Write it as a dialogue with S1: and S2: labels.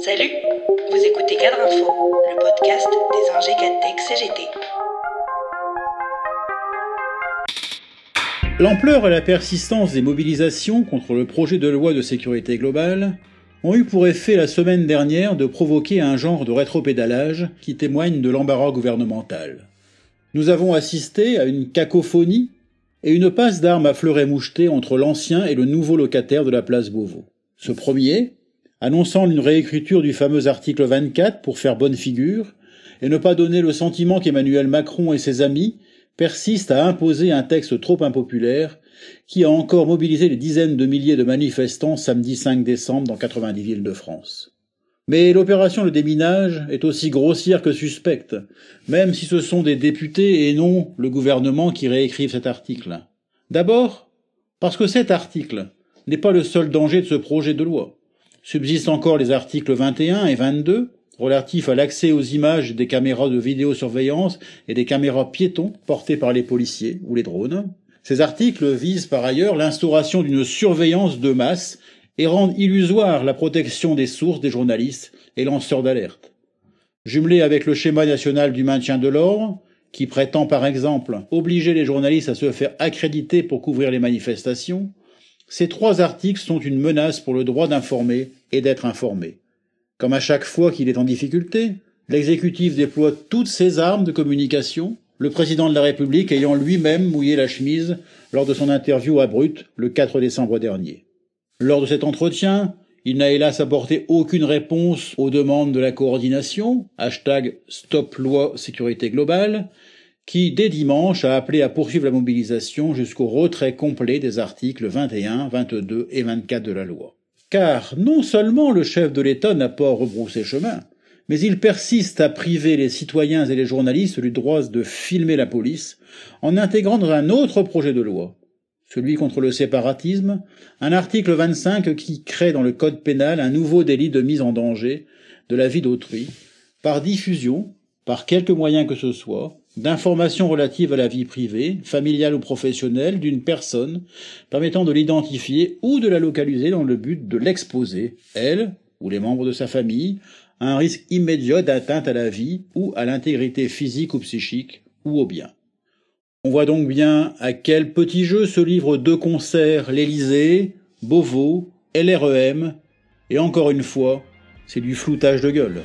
S1: Salut, vous écoutez Cadre Info, le podcast des ingés Cadtech CGT.
S2: L'ampleur et la persistance des mobilisations contre le projet de loi de sécurité globale ont eu pour effet la semaine dernière de provoquer un genre de rétropédalage qui témoigne de l'embarras gouvernemental. Nous avons assisté à une cacophonie et une passe d'armes à fleuret moucheté entre l'ancien et le nouveau locataire de la place Beauvau. Ce premier, annonçant une réécriture du fameux article 24 pour faire bonne figure, et ne pas donner le sentiment qu'Emmanuel Macron et ses amis persistent à imposer un texte trop impopulaire qui a encore mobilisé des dizaines de milliers de manifestants samedi 5 décembre dans 90 villes de France. Mais l'opération de déminage est aussi grossière que suspecte, même si ce sont des députés et non le gouvernement qui réécrivent cet article. D'abord, parce que cet article n'est pas le seul danger de ce projet de loi. Subsistent encore les articles 21 et 22 relatifs à l'accès aux images des caméras de vidéosurveillance et des caméras piétons portées par les policiers ou les drones. Ces articles visent par ailleurs l'instauration d'une surveillance de masse et rendent illusoire la protection des sources des journalistes et lanceurs d'alerte. Jumelé avec le schéma national du maintien de l'ordre, qui prétend par exemple obliger les journalistes à se faire accréditer pour couvrir les manifestations, ces trois articles sont une menace pour le droit d'informer et d'être informé. Comme à chaque fois qu'il est en difficulté, l'exécutif déploie toutes ses armes de communication, le président de la République ayant lui-même mouillé la chemise lors de son interview à Brut le 4 décembre dernier. Lors de cet entretien, il n'a hélas apporté aucune réponse aux demandes de la coordination, hashtag Stop Loi Sécurité Globale, qui, dès dimanche, a appelé à poursuivre la mobilisation jusqu'au retrait complet des articles 21, 22 et 24 de la loi. Car non seulement le chef de l'État n'a pas rebroussé chemin, mais il persiste à priver les citoyens et les journalistes du droit de filmer la police en intégrant dans un autre projet de loi, celui contre le séparatisme, un article 25 qui crée dans le code pénal un nouveau délit de mise en danger de la vie d'autrui, par diffusion, par quelque moyen que ce soit, d'informations relatives à la vie privée, familiale ou professionnelle d'une personne, permettant de l'identifier ou de la localiser dans le but de l'exposer, elle ou les membres de sa famille, à un risque immédiat d'atteinte à la vie ou à l'intégrité physique ou psychique ou au bien. On voit donc bien à quel petit jeu se livrent deux concerts l'Élysée, Beauvau, LREM, et encore une fois, c'est du floutage de gueule.